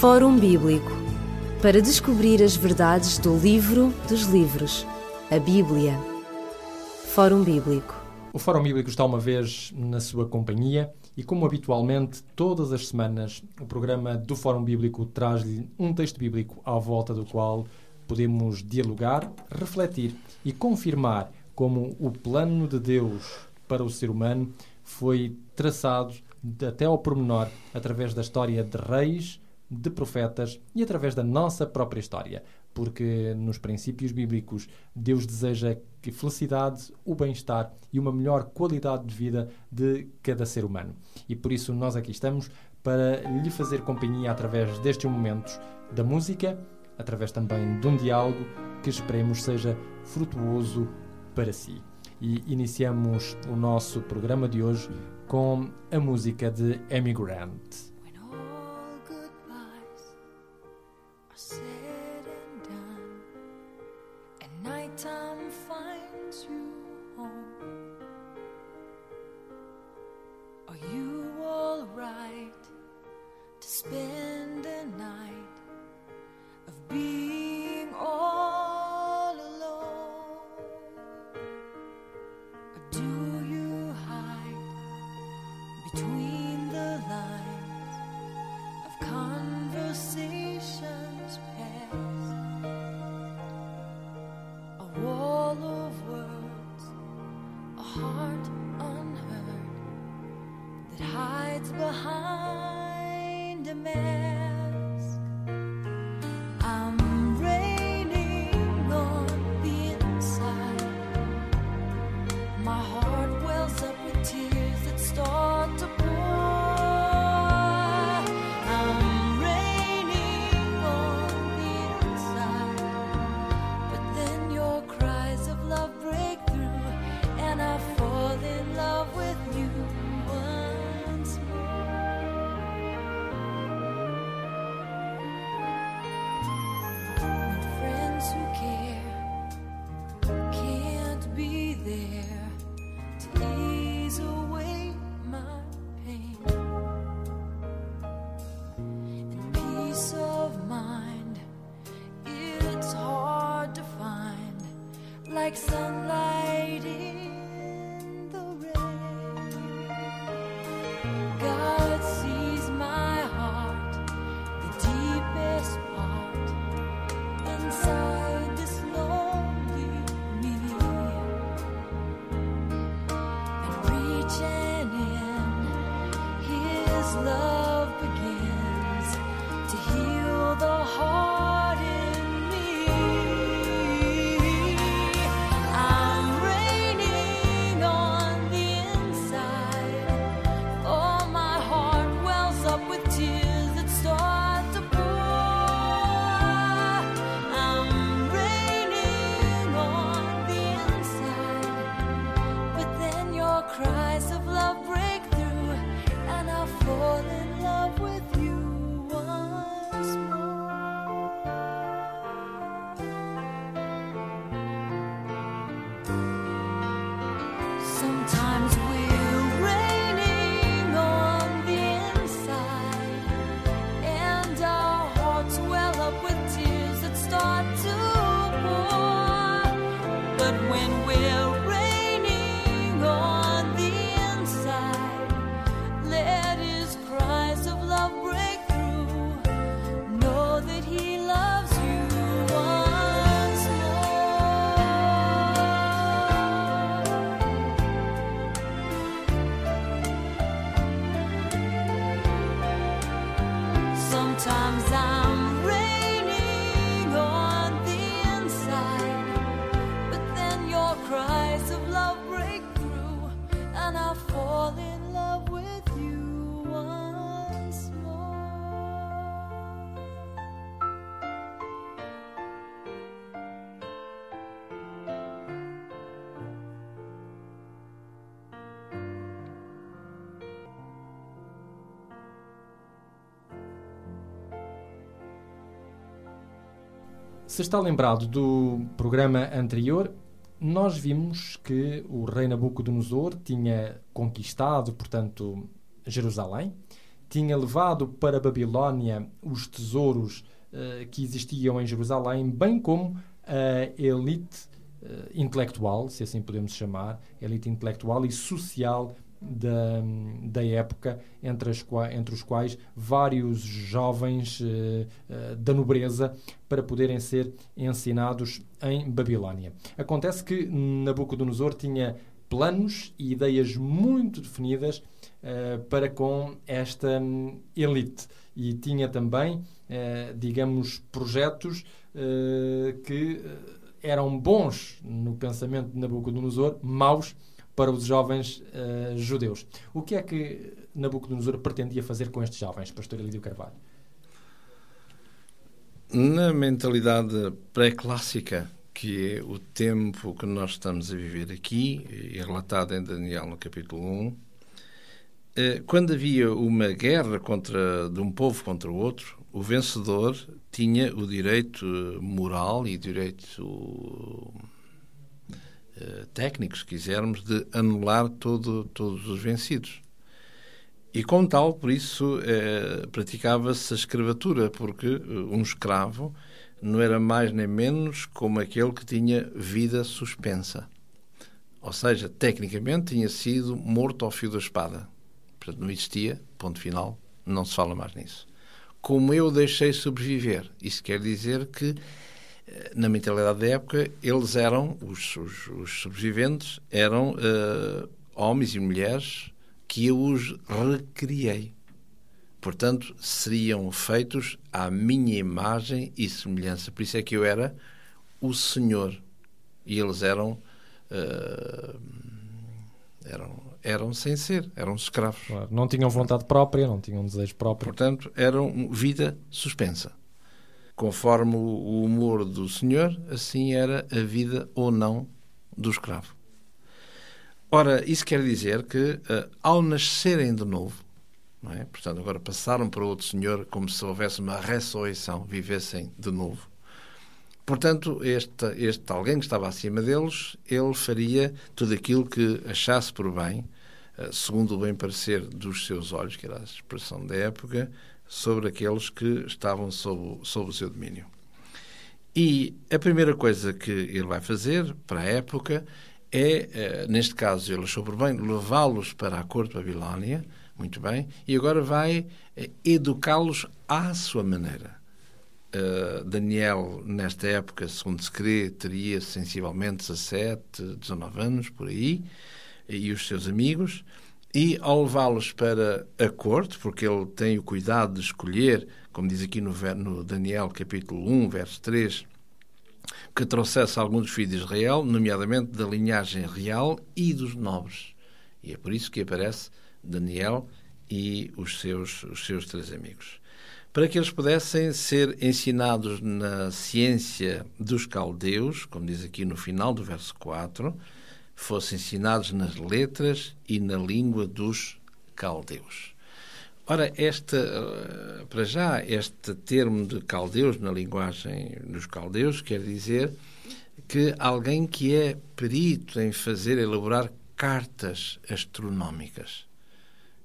Fórum Bíblico para descobrir as verdades do livro dos livros, a Bíblia. Fórum Bíblico. O Fórum Bíblico está uma vez na sua companhia e, como habitualmente, todas as semanas, o programa do Fórum Bíblico traz-lhe um texto bíblico à volta do qual podemos dialogar, refletir e confirmar como o plano de Deus para o ser humano foi traçado até ao pormenor através da história de reis, de profetas e através da nossa própria história. Porque nos princípios bíblicos Deus deseja que felicidade, o bem-estar e uma melhor qualidade de vida de cada ser humano. E por isso nós aqui estamos para lhe fazer companhia através destes momentos da música, através também de um diálogo que esperemos seja frutuoso para si. E iniciamos o nosso programa de hoje com a música de Emigrant. When nighttime finds you home, are you alright to spend a night of being Se está lembrado do programa anterior, nós vimos que o rei Nabucodonosor tinha conquistado, portanto, Jerusalém, tinha levado para Babilónia os tesouros eh, que existiam em Jerusalém, bem como a elite eh, intelectual, se assim podemos chamar, elite intelectual e social da, da época, entre, as, entre os quais vários jovens eh, da nobreza para poderem ser ensinados em Babilónia. Acontece que Nabucodonosor tinha planos e ideias muito definidas eh, para com esta hum, elite e tinha também, eh, digamos, projetos que eram bons no pensamento de Nabucodonosor, maus para os jovens eh, judeus. O que é que Nabucodonosor pretendia fazer com estes jovens, Pastor Elídio Carvalho? Na mentalidade pré-clássica, que é o tempo que nós estamos a viver aqui, e relatado em Daniel no capítulo 1, eh, quando havia uma guerra contra, de um povo contra o outro, o vencedor tinha o direito moral e direito eh, técnico, se quisermos, de anular todo, todos os vencidos. E como tal, por isso, eh, praticava-se a escravatura, porque eh, um escravo não era mais nem menos como aquele que tinha vida suspensa. Ou seja, tecnicamente tinha sido morto ao fio da espada. Portanto, não existia, ponto final, não se fala mais nisso. Como eu deixei sobreviver, isso quer dizer que, na mentalidade da época, eles eram, os, os, os sobreviventes, eram eh, homens e mulheres que eu os recriei. Portanto, seriam feitos à minha imagem e semelhança. Por isso é que eu era o Senhor. E eles eram. eh, eram, eram sem ser, eram escravos. Claro, Não tinham vontade própria, não tinham desejo próprio. Portanto, eram vida suspensa. Conforme o humor do Senhor, assim era a vida ou não do escravo. Ora, isso quer dizer que, eh, ao nascerem de novo, é? portanto, agora passaram para outro Senhor como se houvesse uma ressurreição, vivessem de novo. Portanto, este, este alguém que estava acima deles, ele faria tudo aquilo que achasse por bem, eh, segundo o bem parecer dos seus olhos, que era a expressão da época, sobre aqueles que estavam sob, sob o seu domínio. E a primeira coisa que ele vai fazer para a época é, eh, neste caso, ele achou por bem levá-los para a corte de Babilónia, muito bem, e agora vai eh, educá-los à sua maneira. Uh, Daniel, nesta época, segundo se crê, teria sensivelmente 17, 19 anos, por aí, e os seus amigos, e ao levá-los para a corte, porque ele tem o cuidado de escolher, como diz aqui no, no Daniel capítulo 1, verso 3, que trouxesse alguns filhos de Israel, nomeadamente da linhagem real e dos nobres. E é por isso que aparece Daniel e os seus, os seus três amigos. Para que eles pudessem ser ensinados na ciência dos caldeus, como diz aqui no final do verso 4, fossem ensinados nas letras e na língua dos caldeus. Ora, esta, eh, para já, este termo de caldeus na linguagem dos caldeus quer dizer que alguém que é perito em fazer elaborar cartas astronómicas.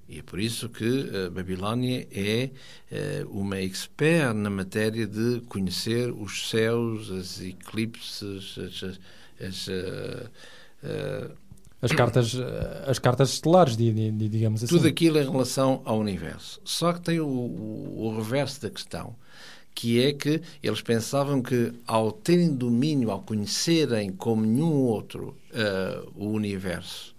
E é por isso que a Babilónia é eh, uma expert na matéria de conhecer os céus, as eclipses, as, as, eh, eh, As cartas, eh, as cartas estelares, di- di- di- digamos assim. tudo aquilo em relação ao universo. Só que tem o, o- o reverso da questão, que é que eles pensavam que ao terem domínio, ao conhecerem como nenhum outro eh, o universo,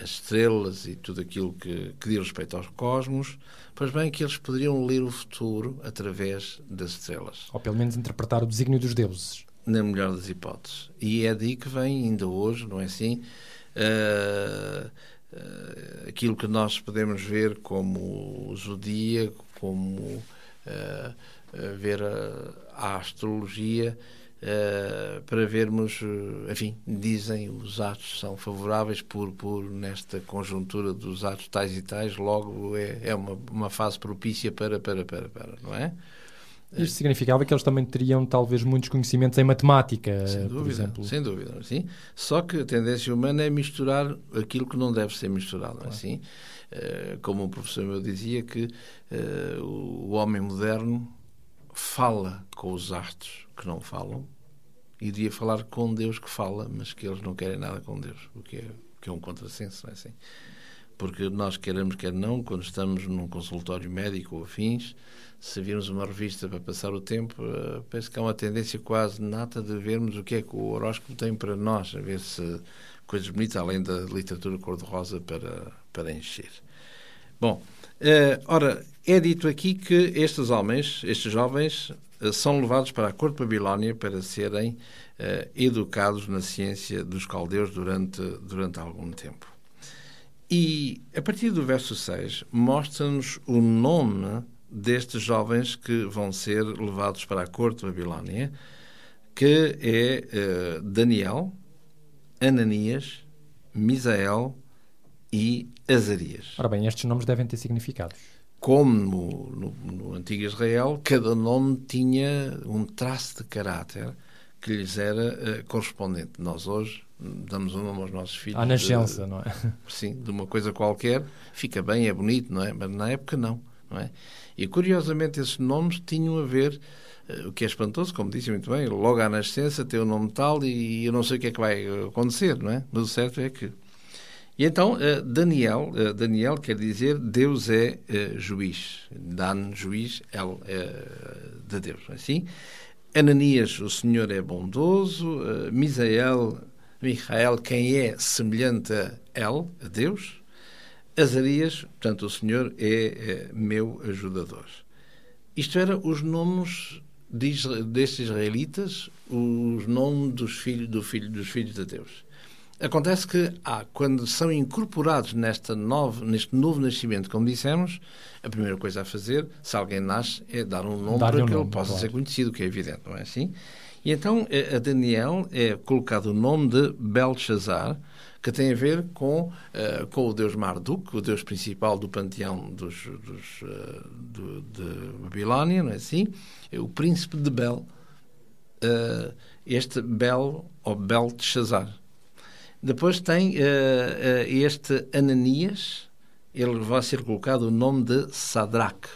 as estrelas e tudo aquilo que, que diz respeito aos cosmos, pois bem que eles poderiam ler o futuro através das estrelas Ou pelo menos interpretar o desígnio dos deuses. Na melhor das hipóteses. E é daí que vem, ainda hoje, não é assim? ah, ah, aquilo que nós podemos ver como o zodíaco, como ah, ver a, astrologia, para vermos, enfim, dizem os atos são favoráveis por, por nesta conjuntura dos atos tais e tais, logo é, é uma, uma fase propícia para, para, para, para, não é? Isto significava que eles também teriam talvez muitos conhecimentos em matemática, Sem por dúvida, exemplo. sem dúvida, sim. Só que a tendência humana é misturar aquilo que não deve ser misturado, é assim? Eh, Como o professor meu dizia que eh, o homem moderno fala com os astros que não falam e devia falar com Deus que fala, mas que eles não querem nada com Deus, o que é, o que é um contrassenso, não é assim? Porque nós queremos, quer não, quando estamos num consultório médico ou afins, se virmos uma revista para passar o tempo, eh, penso que há uma tendência quase nata de vermos o que é que o horóscopo tem para nós, a ver se coisas bonitas, além da literatura cor-de-rosa para, para encher. Bom, eh, ora, é dito aqui que estes homens, estes jovens, eh, são levados para a corte de Babilónia para serem educados na ciência dos caldeus durante, durante algum tempo. E a partir do verso 6 mostra-nos o nome destes jovens que vão ser levados para a corte de Babilónia, que é eh, Daniel, Ananias, Misael e Azarias. Ora bem, estes nomes devem ter significados. Como no, no, no antigo Israel, cada nome tinha um traço de caráter que lhes era eh, correspondente. Nós hoje damos um nome aos nossos filhos. À de- nascença, não é? sim, de uma coisa qualquer, fica bem, é bonito, não é? Mas na época não, não é? E curiosamente esses nomes tinham a ver, eh, o que é espantoso, como disse muito bem, logo à nascença tem o nome tal e eu não sei o que é que vai acontecer, não é? Mas o certo é que... E então, eh, Daniel, eh, Daniel quer dizer Deus é juiz. Dan, juiz, El, é de Deus, não é assim? Ananias, o Senhor é bondoso. Misael, Michael, quem é semelhante a El, a Deus. Azarias, portanto, o Senhor é, eh, meu ajudador. Isto era os nomes de destes israelitas, os nomes dos filhos, do filho, dos filhos de Deus. Acontece que há, quando são incorporados nesta nova, neste novo nascimento, como dissemos, a primeira coisa a fazer, se alguém nasce, é dar um nome Dar-lhe para um que nome, ele possa claro. ser conhecido, que é evidente, não é assim? E então eh, a Daniel é colocado o nome de Belshazzar, que tem a ver com, eh, com o deus Marduk, o deus principal do panteão dos, dos, eh, do- de Babilónia, não é assim? É o príncipe de Bel. Eh, este Bel, ou Belteshazzar. Depois tem este Ananias, ele vai ser colocado o nome de Sadraque,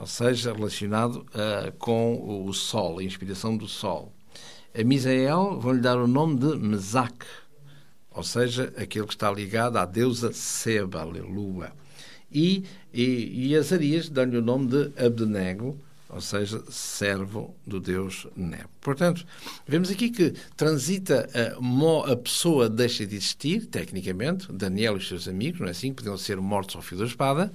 ou seja, relacionado eh, com o sol, a inspiração do sol. A Misael vão-lhe dar o nome de Mesaque, ou seja, aquele que está ligado à deusa Seba, aleluia. E, e, e Azarias dão-lhe o nome de Abdenego, ou seja, servo do deus Nebo. Portanto, vemos aqui que transita a, mo- a pessoa deixa de existir, tecnicamente, Daniel e os seus amigos, não é assim? Podiam ser mortos ao fio da espada,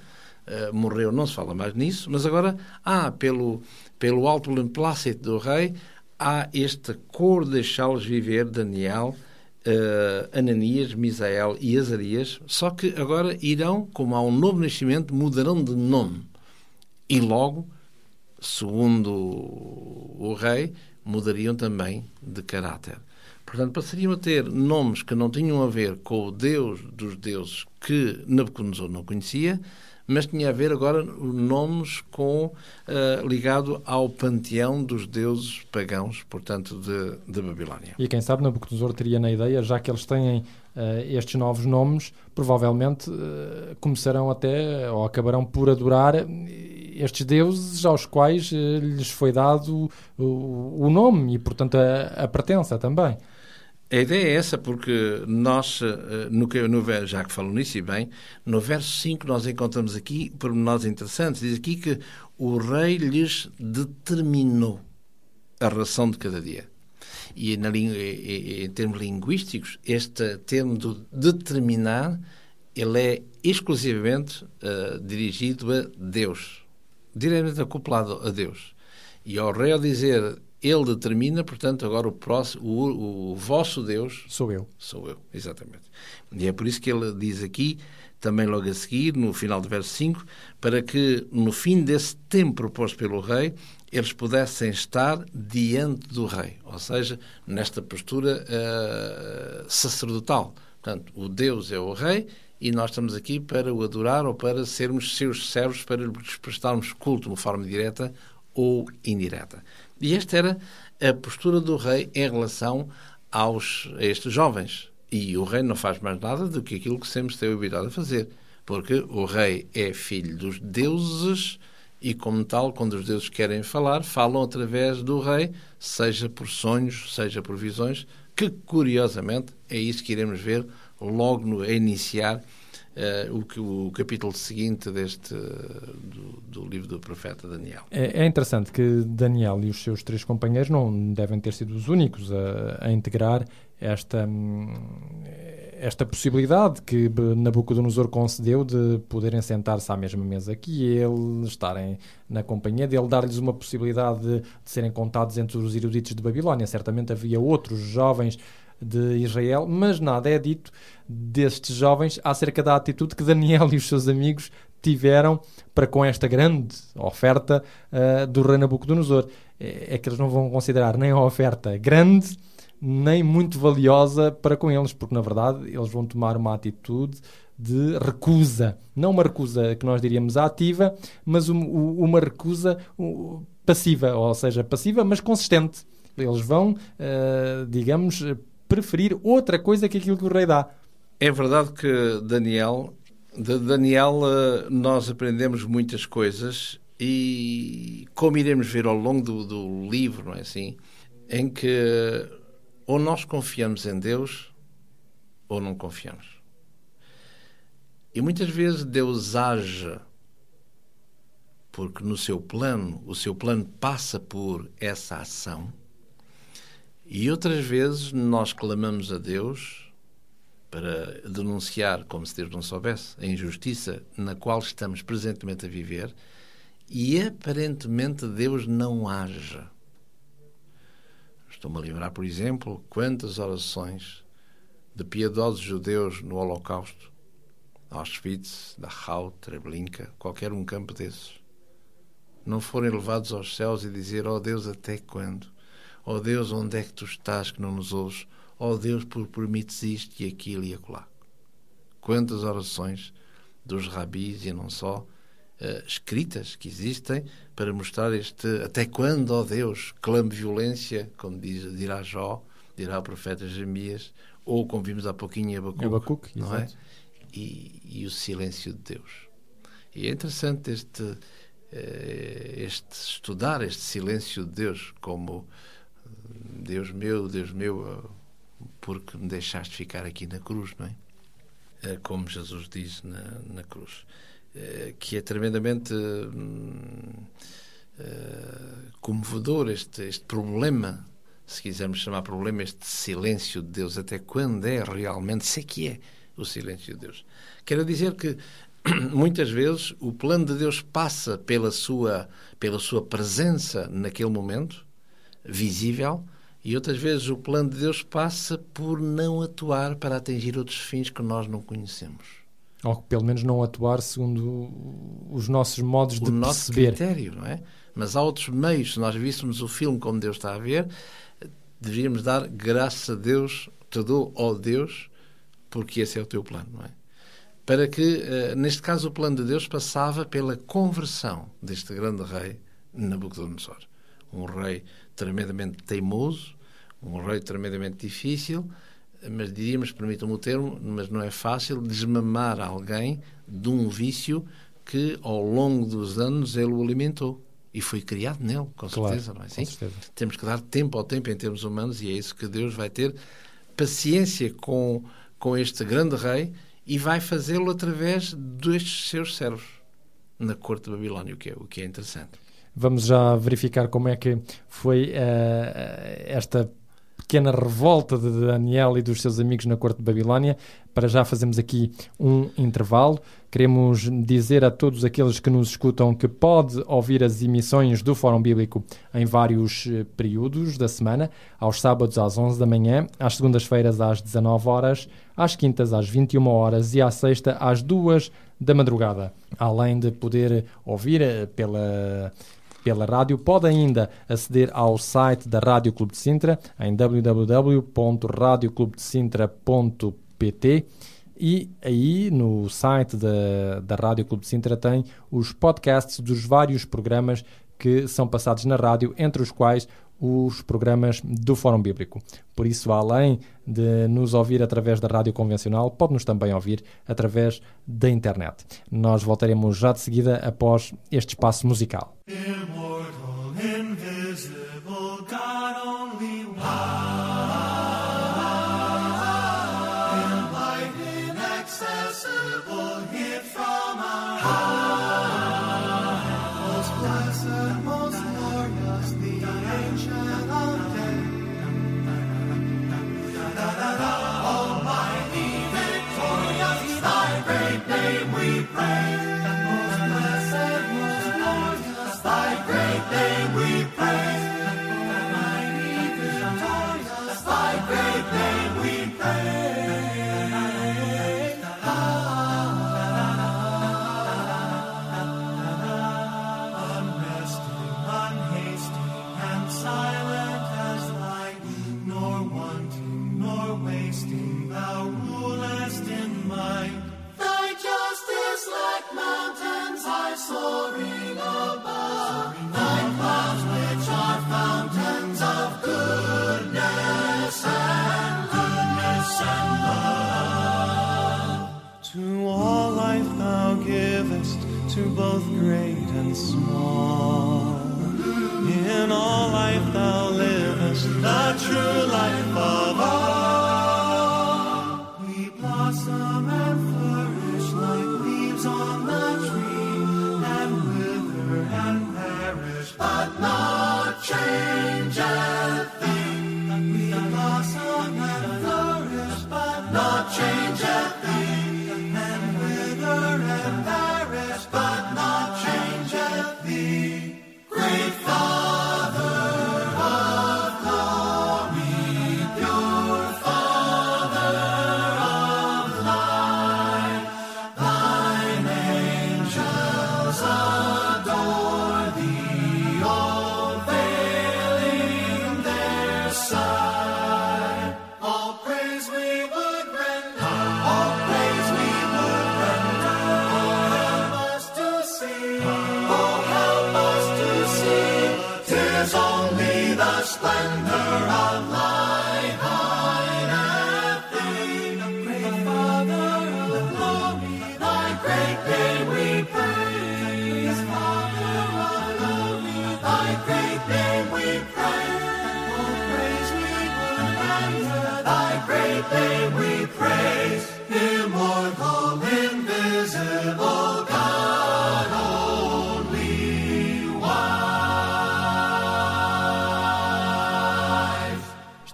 Uh, morreu, não se fala mais nisso, mas agora há, pelo, pelo alto beneplácito do rei, há esta cor de deixá-los viver, Daniel, uh, Ananias, Misael e Azarias, só que agora irão, como há um novo nascimento, mudarão de nome. E logo, segundo o rei, mudariam também de caráter. Portanto, passariam a ter nomes que não tinham a ver com o Deus dos deuses que Nabucodonosor não conhecia, mas tinha a ver agora nomes com uh, ligado ao panteão dos deuses pagãos, portanto, de, de Babilónia. E quem sabe Nabucodonosor teria na ideia, já que eles têm uh, estes novos nomes, provavelmente uh, começarão até, ou acabarão por adorar estes deuses aos quais lhes foi dado o, o nome e, portanto, a, a pertença também. A ideia é essa, porque nós, no, no, já que falo nisso e bem, no verso 5 nós encontramos aqui pormenores interessantes. Diz aqui que o rei lhes determinou a ração de cada dia. E na, em termos linguísticos, este termo do determinar, ele é exclusivamente uh, dirigido a Deus, diretamente acoplado a Deus. E ao rei ao dizer ele determina, portanto, agora o, próximo, o, o, vosso Deus sou eu. Sou eu, exatamente. E é por isso que ele diz aqui, também logo a seguir, no final do verso 5, para que no fim desse tempo proposto pelo rei, eles pudessem estar diante do rei, ou seja, nesta postura uh, sacerdotal. Portanto, o Deus é o rei e nós estamos aqui para o adorar ou para sermos seus servos, para lhes prestarmos culto de uma forma direta ou indireta. E esta era a postura do rei em relação aos, a estes jovens. E o rei não faz mais nada do que aquilo que sempre esteve habituado a fazer. Porque o rei é filho dos deuses e, como tal, quando os deuses querem falar, falam através do rei, seja por sonhos, seja por visões, que, curiosamente, é isso que iremos ver logo no, a iniciar uh, o, que, o capítulo seguinte deste, do, do, livro do profeta Daniel. É, é, interessante que Daniel e os seus três companheiros não devem ter sido os únicos a, a integrar esta, esta possibilidade que Nabucodonosor concedeu de poderem sentar-se à mesma mesa que ele, estarem na companhia dele, dar-lhes uma possibilidade de, de serem contados entre os eruditos de Babilónia. Certamente havia outros jovens de Israel, mas nada é dito destes jovens acerca da atitude que Daniel e os seus amigos tiveram para com esta grande oferta uh, do rei Nabucodonosor. É, é que eles não vão considerar nem a oferta grande, nem muito valiosa para com eles, porque na verdade eles vão tomar uma atitude de recusa. Não uma recusa que nós diríamos ativa, mas uma recusa passiva, ou seja, passiva, mas consistente. Eles vão, uh, digamos, preferir outra coisa que aquilo que o rei dá. É verdade que Daniel, de Daniel eh, nós aprendemos muitas coisas e como iremos ver ao longo do, do livro, não é assim, em que ou nós confiamos em Deus ou não confiamos. E muitas vezes Deus age porque no seu plano, o seu plano passa por essa ação e outras vezes nós clamamos a Deus para denunciar, como se Deus não soubesse, a injustiça na qual estamos presentemente a viver e aparentemente Deus não haja. Estou-me a lembrar, por exemplo, quantas orações de piedosos judeus no Holocausto, Auschwitz, Dachau, Treblinka, qualquer um campo desses, não forem levados aos céus e dizer: Oh Deus, até quando? Ó oh Deus, onde é que tu estás que não nos ouves? Ó oh Deus, por permites isto e aquilo e acolá. Quantas orações dos rabis e não só, uh, escritas que existem para mostrar este até quando, ó oh Deus, clame violência, como diz, dirá Jó, dirá o profeta Jeremias, ou como vimos há pouquinho em Abacuque, Abacuque não é? E, e, o silêncio de Deus. E é interessante este, eh, este estudar este silêncio de Deus como Deus meu, Deus meu, porque me deixaste ficar aqui na cruz, não é? é como Jesus diz na, na cruz. É, que é tremendamente hum, comovedor este, este problema, se quisermos chamar problema, este silêncio de Deus. Até quando é realmente, se é que é o silêncio de Deus. Quero dizer que muitas vezes o plano de Deus passa pela sua, pela sua presença naquele momento, visível, e outras vezes o plano de Deus passa por não atuar para atingir outros fins que nós não conhecemos. Ou pelo menos não atuar segundo os nossos modos o de nosso perceber. critério, não é? Mas há outros meios. Se nós víssemos o filme como Deus está a ver, deveríamos dar graças a Deus, te dou, ó Deus, porque esse é o teu plano, não é? Para que, eh, neste caso, o plano de Deus passava pela conversão deste grande rei Nabucodonosor. Um rei tremendamente teimoso, um rei tremendamente difícil, mas diríamos, permitam-me o termo, mas não é fácil desmamar alguém de um vício que ao longo dos anos ele o alimentou. E foi criado nele, com claro, certeza, não é assim? Certeza. Temos que dar tempo ao tempo em termos humanos e é isso que Deus vai ter paciência com, com este grande rei e vai fazê-lo através destes seus servos na corte de Babilónia, o que é, o que é interessante. Vamos já verificar como é que foi uh, esta pequena revolta de Daniel e dos seus amigos na corte de Babilónia. Para já fazemos aqui um intervalo. Queremos dizer a todos aqueles que nos escutam que pode ouvir as emissões do Fórum Bíblico em vários eh, períodos da semana, aos sábados às 11 da manhã, às segundas-feiras às 19 horas, às quintas às 21 horas e à sexta às 2 da madrugada. Além de poder ouvir eh, pela pela rádio, pode ainda aceder ao site da Rádio Clube de Sintra em www.radioclubedesintra.pt e aí no site da, da Rádio Clube de Sintra tem os podcasts dos vários programas que são passados na rádio, entre os quais os programas do Fórum Bíblico. Por isso, além de nos ouvir através da rádio convencional, pode-nos também ouvir através da internet. Nós voltaremos já de seguida após este espaço musical. Immortal, small.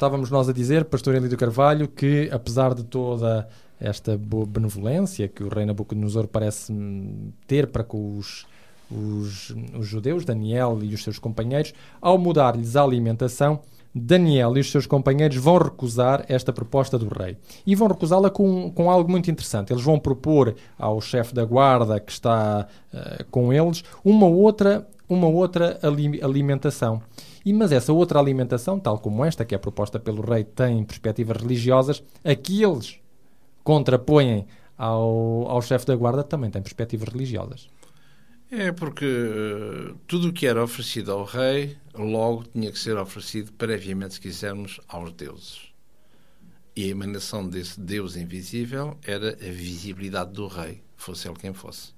Estávamos nós a dizer, Pastor Elídio Carvalho, que apesar de toda esta boa benevolência que o rei Nabucodonosor parece ter para com os, os, os judeus, Daniel e os seus companheiros, ao mudar-lhes a alimentação, Daniel e os seus companheiros vão recusar esta proposta do rei. E vão recusá-la com, com algo muito interessante. Eles vão propor ao chefe da guarda que está eh, com eles uma outra, uma outra ali- alimentação. E, mas essa outra alimentação, tal como esta, que é proposta pelo rei, tem perspectivas religiosas, aqueles contrapõem ao, ao chefe da guarda também têm perspectivas religiosas. É porque eh, tudo o que era oferecido ao rei, logo tinha que ser oferecido previamente, se quisermos, aos deuses. E a emanação desse Deus invisível era a visibilidade do rei, fosse ele quem fosse.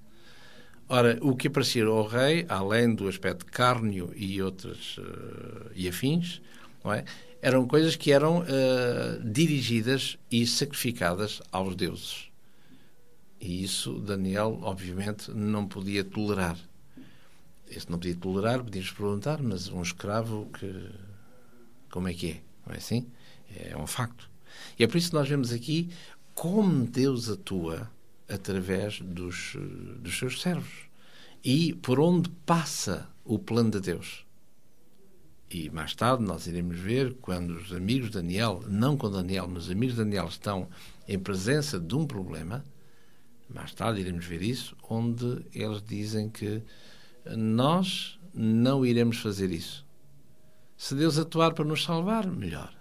Ora, o que aparecia ao rei, além do aspecto cárneo e outras eh, e afins, é? eram coisas que eram eh, dirigidas e sacrificadas aos deuses. E isso Daniel, obviamente, não podia tolerar. Esse não podia tolerar, podíamos perguntar, mas um escravo que. Como é que é? Não é assim? É um facto. E é por isso que nós vemos aqui como Deus atua através dos, eh, dos seus servos e por onde passa o plano de Deus. E mais tarde nós iremos ver quando os amigos de Daniel, não com Daniel, mas os amigos de Daniel estão em presença de um problema, mais tarde iremos ver isso, onde eles dizem que nós não iremos fazer isso. Se Deus atuar para nos salvar, melhor.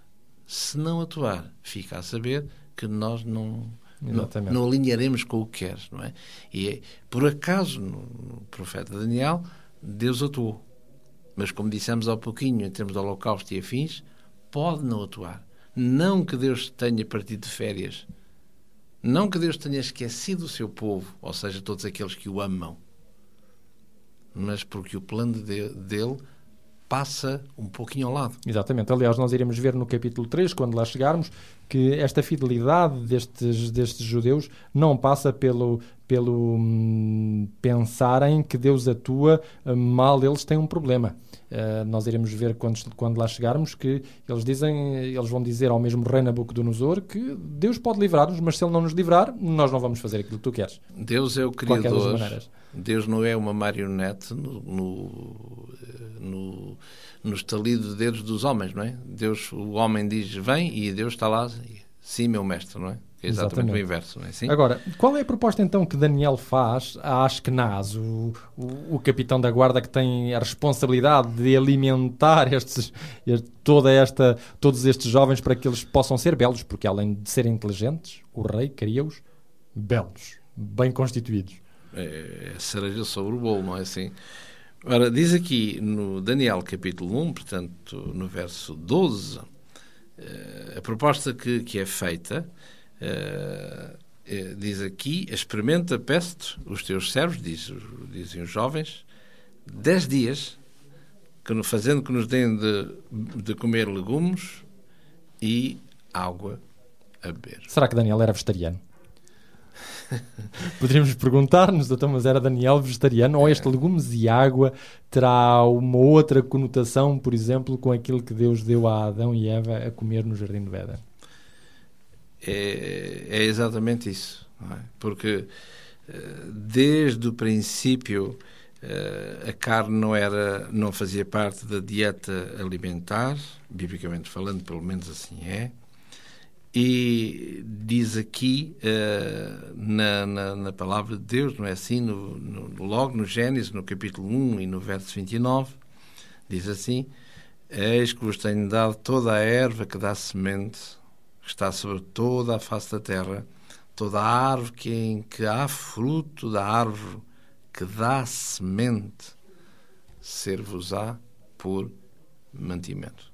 Se não atuar, fica a saber que nós não, não, Exatamente. não alinharemos com o que queres, não é? E por acaso, no, no profeta Daniel, Deus atuou. Mas, como dissemos há pouquinho, em termos de holocausto e afins, pode não atuar. Não que Deus tenha partido de férias. Não que Deus tenha esquecido o seu povo, ou seja, todos aqueles que o amam. Mas porque o plano de- dele passa um pouquinho ao lado. Exatamente. Aliás, nós iremos ver no capítulo 3, quando lá chegarmos, que esta fidelidade destes, destes judeus não passa pelo, pelo hum, pensarem que Deus atua hum, mal, eles têm um problema. Uh, nós iremos ver quando, quando lá chegarmos que eles dizem, eles vão dizer ao mesmo rei Nabucodonosor que Deus pode livrar-nos, mas se ele não nos livrar, nós não vamos fazer aquilo que tu queres. Deus é o qualquer das Criador. maneiras. Deus não é uma marionete no, no, no, no estalido de dedos dos homens, não é? Deus, o homem diz vem e Deus está lá, sim, meu mestre, não é? É exatamente Exatamente. o inverso, não é assim? Agora, qual é a proposta então que Daniel faz a Ashkenaz, o, o, o capitão da guarda que tem a responsabilidade de alimentar estes, este- toda esta, todos estes jovens para que eles possam ser belos, porque além de serem inteligentes, o rei queria-os belos, bem constituídos. É, cereja sobre o bolo, não é assim? Ora, diz aqui no Daniel capítulo 1, portanto, no verso 12, eh, a proposta que, que é feita, eh, eh, diz aqui, experimenta, peste os teus servos, diz, dizem os jovens, dez dias, que, fazendo que nos deem de, de comer legumes e água a beber. Será que Daniel era vegetariano? Poderíamos perguntar-nos, então, mas era Daniel vegetariano? Ou este legumes e água terá uma outra conotação, por exemplo, com aquilo que Deus deu a Adão e Eva a comer no Jardim do Éden? é, é exatamente isso. é? Porque eh, desde o princípio eh, a carne não era, não fazia parte da dieta alimentar, biblicamente falando, pelo menos assim é. E diz aqui eh, na, na, na palavra de Deus, não é assim? No, no- logo no Gênesis, no capítulo 1 e no verso 29, diz assim: Eis que vos tenho dado toda a erva que dá semente, que está sobre toda a face da terra, toda a árvore que, em que há fruto da árvore que dá semente, ser-vos-á por mantimento.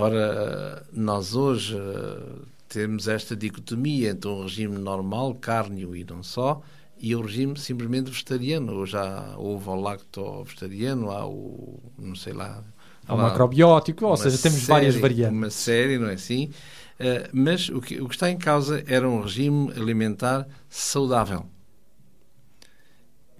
Ora, nós hoje eh, temos esta dicotomia entre um regime normal, cárneo e não só, e o regime simplesmente vegetariano. Ou já houve o lacto vegetariano, há o, não sei lá... Há o macrobiótico, ou seja, temos várias série- variantes. Uma série, não é assim? Eh, mas o que, o que está em causa era um regime alimentar saudável.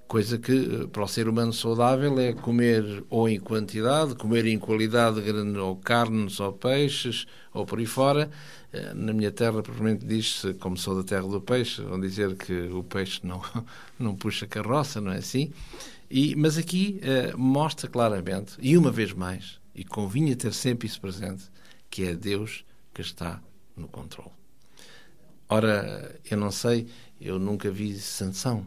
Coisa que, eh, para o ser humano saudável, é comer ou em quantidade, comer em qualidade, ou carnes, ou peixes, ou por aí fora. Eh, Na minha terra, provavelmente diz-se, como sou da terra do peixe, vão dizer que o peixe não, não puxa carroça, não é assim? E, mas aqui eh, mostra claramente, e uma vez mais, e convinha ter sempre isso presente, que é Deus que está no controle. Ora, eu não sei, eu nunca vi Sansão.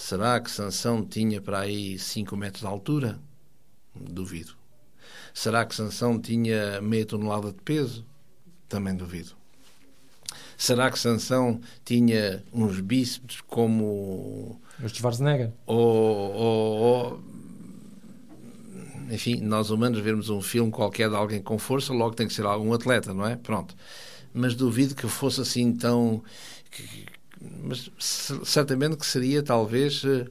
Será que Sansão tinha para aí 5 metros de altura? Duvido. Será que Sansão tinha meia tonelada de peso? Também duvido. Será que Sansão tinha uns bíceps como Os de Schwarzenegger. ou, ou- ou- enfim, nós humanos vermos um filme qualquer de alguém com força, logo tem que ser algum atleta, não é? Pronto. Mas duvido que fosse assim tão. que- mas certamente que seria talvez eh,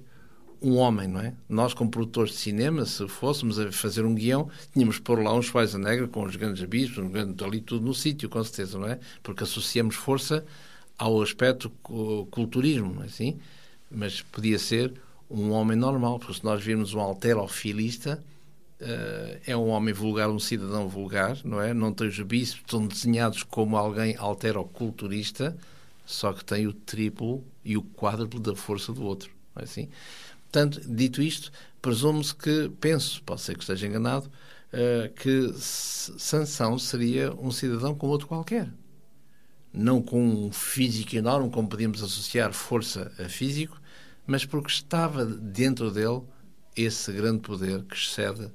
um homem, não é? Nós, como produtores de cinema, se fôssemos a fazer um guião, tínhamos pôr lá um Schwarzenegger com os grandes bispos, um grande, ali tudo no sítio, com certeza, não é? Porque associamos força ao aspecto cu- culturismo, não é assim? Mas podia ser um homem normal, porque se nós virmos um alterofilista, eh, é um homem vulgar, um cidadão vulgar, não é? Não tem os bíceps, estão desenhados como alguém alteroculturista, só que tem o triplo e o quádruplo da força do outro, não é assim? Portanto, dito isto, presumo-se que, penso, pode ser que esteja enganado, eh, que Sansão seria um cidadão como outro qualquer. Não com um físico enorme, como podíamos associar força a físico, mas porque estava dentro dele esse grande poder que excede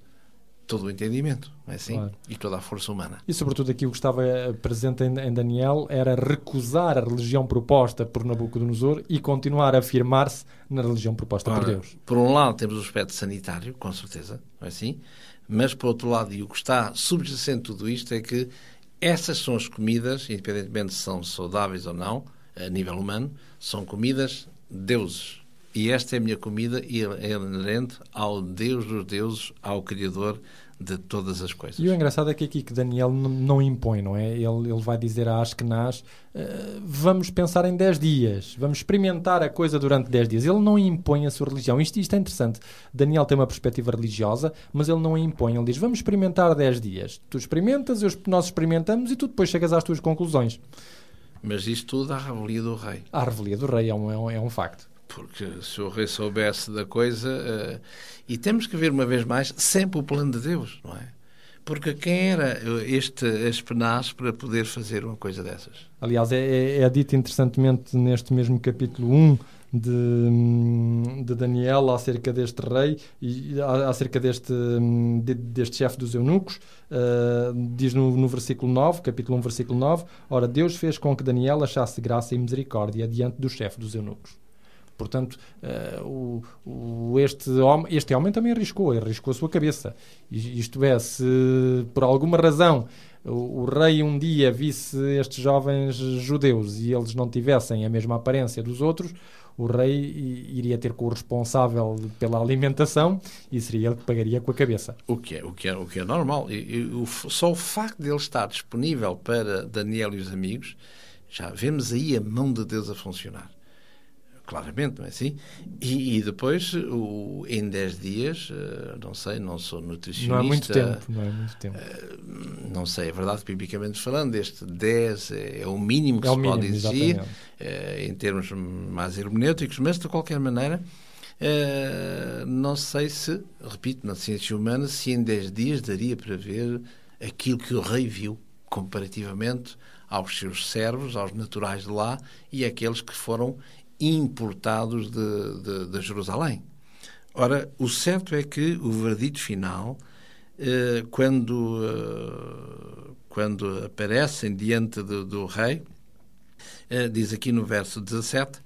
todo o entendimento, não é assim? Claro. E toda a força humana. E sobretudo aqui o que estava eh, presente em, em Daniel era recusar a religião proposta por Nabucodonosor e continuar a afirmar-se na religião proposta por Ora, Deus. Por um lado temos o aspecto sanitário, com certeza, não é assim? Mas por outro lado, e o que está subjacente tudo isto é que essas são as comidas, independentemente se são saudáveis ou não, a nível humano, são comidas deuses. E esta é a minha comida e é inerente ao Deus dos deuses, ao Criador de todas as coisas. E o engraçado é que aqui que Daniel não impõe, não é? Ele, ele vai dizer a Askenaz, eh, vamos pensar em 10 dias, vamos experimentar a coisa durante 10 dias. Ele não impõe a sua religião. Isto, isto é interessante. Daniel tem uma perspectiva religiosa, mas ele não a impõe. Ele diz, vamos experimentar 10 dias. Tu experimentas, eu- nós experimentamos e tu depois chegas às tuas conclusões. Mas isto tudo à revelia do rei. A revelia do rei é um, é um, é um facto. Porque se o rei soubesse da coisa. eh, e temos que ver uma vez mais sempre o plano de Deus, não é? Porque quem era este Aspenaz para poder fazer uma coisa dessas? Aliás, é, é- é dito interessantemente neste mesmo capítulo 1 de, hum, de Daniel acerca deste rei e acerca deste, hum, de- deste chefe dos eunucos. ah, diz no, no versículo 9, capítulo 1, versículo 9: Ora, Deus fez com que Daniel achasse graça e misericórdia diante do chefe dos eunucos. Portanto, eh, o, o- este, homem, este homem também arriscou, arriscou a sua cabeça. Isto é, se por alguma razão o, o rei um dia visse estes jovens judeus e eles não tivessem a mesma aparência dos outros, o rei iria ter com o responsável pela alimentação e seria ele que pagaria com a cabeça. O que é, o que é, o que é normal. E, e o só o facto de ele estar disponível para Daniel e os amigos, já vemos aí a mão de Deus a funcionar. Claramente, não é assim? E, e depois, o, em 10 dias, eh, não sei, não sou nutricionista. Não é muito tempo, não é muito tempo. Não sei, é verdade, biblicamente falando, este 10 é, é o mínimo que É se mínimo, pode exigir, eh, em termos mais hermenêuticos, mas de qualquer maneira, eh, não sei se, repito, na ciência humana, se em 10 dias daria para ver aquilo que o rei viu, comparativamente aos seus servos, aos naturais de lá e aqueles que foram importados de, de, de Jerusalém. Ora, o certo é que o verdito final, eh, quando, eh, quando aparecem diante do, do rei, eh, diz aqui no verso 17: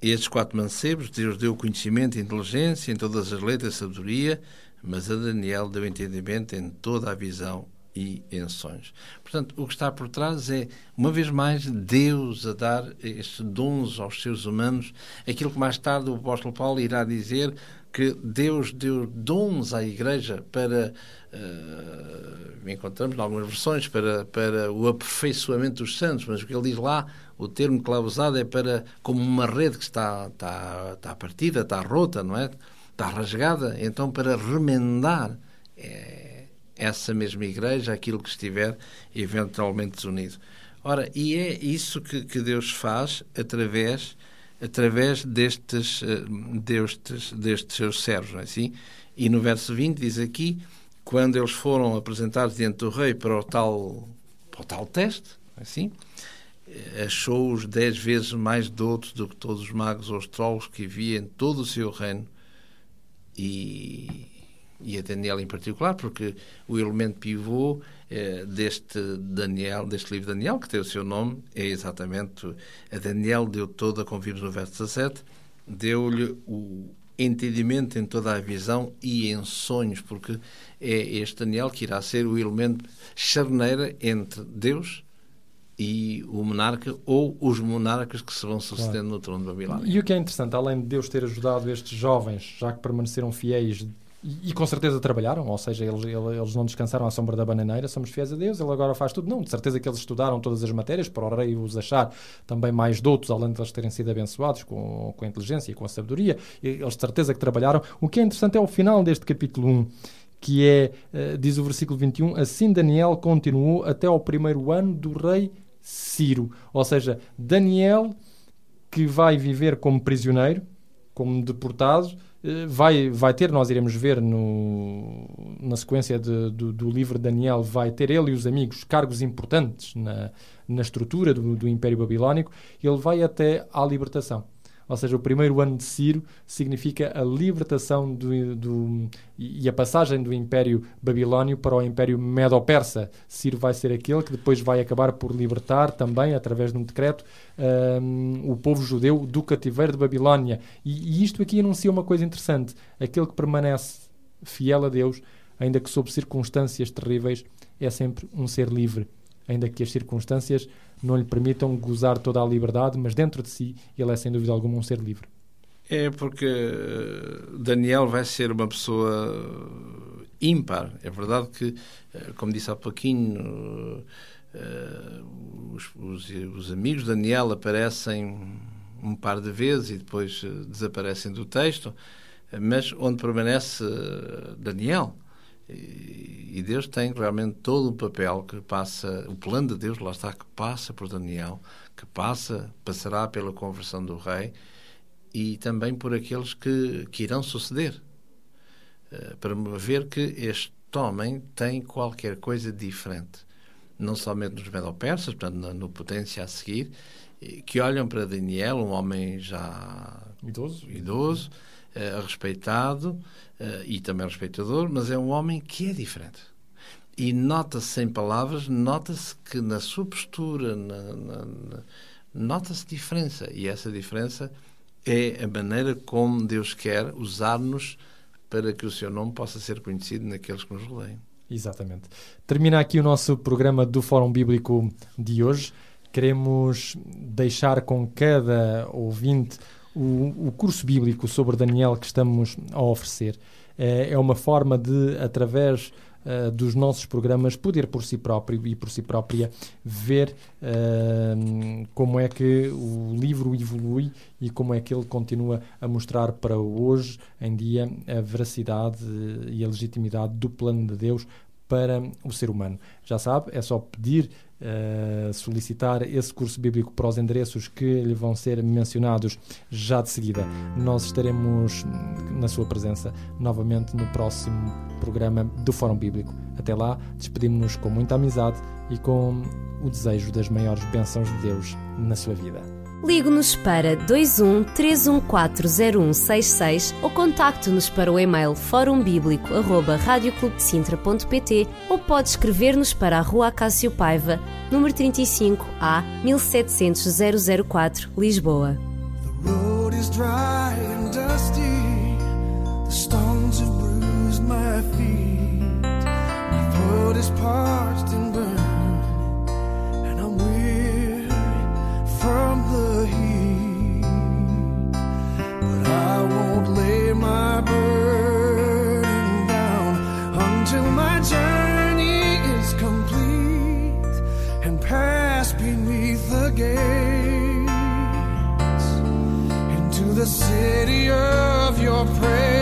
Estes quatro mancebos, Deus deu conhecimento e inteligência em todas as letras e sabedoria, mas a Daniel deu entendimento em toda a visão e sonhos. Portanto, o que está por trás é, uma vez mais, Deus a dar estes dons aos seres humanos, aquilo que mais tarde o apóstolo Paulo irá dizer que Deus deu dons à Igreja para, uh, encontramos em algumas versões, para, para o aperfeiçoamento dos santos, mas o que ele diz lá, o termo que lá usado é para, como uma rede que está, está, está partida, está rota, não é? Está rasgada, então para remendar é, essa mesma Igreja, aquilo que estiver eventualmente desunido. Ora, e é isso que, que Deus faz através através destes, destes, destes seus servos, não é assim? E no verso 20 diz aqui, quando eles foram apresentados diante do rei para o tal, para o tal teste, é assim? Achou-os dez vezes mais doutos do que todos os magos ou astrólogos que havia em todo o seu reino e, e a Daniel em particular, porque o elemento pivô eh, deste Daniel, deste livro Daniel, que tem o seu nome, é exatamente a Daniel deu toda, como vimos no verso 17, deu-lhe o entendimento em toda a visão e em sonhos, porque é este Daniel que irá ser o elemento charneira entre Deus e o monarca ou os monarcas que se vão sucedendo claro. no trono de Babilónia. E o que é interessante, além de Deus ter ajudado estes jovens, já que permaneceram fiéis e, e com certeza trabalharam, ou seja, eles, eles não descansaram à sombra da bananeira, somos fiéis a Deus, Ele agora faz tudo. Não, de certeza que eles estudaram todas as matérias para o rei os achar também mais doutos, além de eles terem sido abençoados com, com a inteligência e com a sabedoria. Eles de certeza que trabalharam. O que é interessante é o final deste capítulo 1 que é, uh, diz o versículo 21, assim Daniel continuou até ao primeiro ano do rei Ciro. Ou seja, Daniel, que vai viver como prisioneiro, como deportado, vai, vai ter, nós iremos ver no, na sequência de, do, do, livro de Daniel, vai ter ele e os amigos cargos importantes na, na estrutura do, do Império Babilónico, ele vai até à libertação. Ou seja, o primeiro ano de Ciro significa a libertação do, do- e a passagem do Império Babilónio para o Império Medo-Persa. Ciro vai ser aquele que depois vai acabar por libertar também, através de um decreto, hum, o povo judeu do cativeiro de Babilónia. E, e isto aqui anuncia uma coisa interessante: aquele que permanece fiel a Deus, ainda que sob circunstâncias terríveis, é sempre um ser livre. Ainda que as circunstâncias não lhe permitam gozar toda a liberdade, mas dentro de si ele é sem dúvida alguma um ser livre. É porque eh, Daniel vai ser uma pessoa ímpar. É verdade que, eh, como disse há pouquinho, eh, os, os- os amigos de Daniel aparecem um par de vezes e depois desaparecem do texto, mas onde permanece Daniel. E Deus tem realmente todo o papel que passa, o plano de Deus, lá está, que passa por Daniel, que passa, passará pela conversão do rei e também por aqueles que, que irão suceder. Eh, Para ver que este homem tem qualquer coisa diferente. Não somente nos Medo-Persas, portanto, no, no Potência a seguir, que olham para Daniel, um homem já Idoso? idoso, eh, respeitado eh, e também respeitador, mas é um homem que é diferente. E nota-se sem palavras, nota-se que na sua postura, na- na- na- nota-se diferença. E essa diferença é a maneira como Deus quer usar-nos para que o seu nome possa ser conhecido naqueles que nos rodeiam. Exatamente. Termina aqui o nosso programa do Fórum Bíblico de hoje. Queremos deixar com cada ouvinte o, o curso bíblico sobre Daniel que estamos a oferecer. É é uma forma de, através eh, dos nossos programas, poder por si próprio e por si própria ver eh, como é que o livro evolui e como é que ele continua a mostrar para hoje em dia a veracidade e a legitimidade do plano de Deus para o ser humano. Já sabe, é só pedir, eh, solicitar esse curso bíblico para os endereços que lhe vão ser mencionados já de seguida. Nós estaremos na sua presença novamente no próximo programa do Fórum Bíblico. Até lá, despedimos-nos com muita amizade e com o desejo das maiores bênçãos de Deus na sua vida. Ligue-nos para 21 3140166 ou contacte-nos para o e-mail forumbíblico.radioclubdecintra.pt ou pode escrever-nos para a Rua Acácio Paiva, número 35 A 1700 004, Lisboa. The of your praise,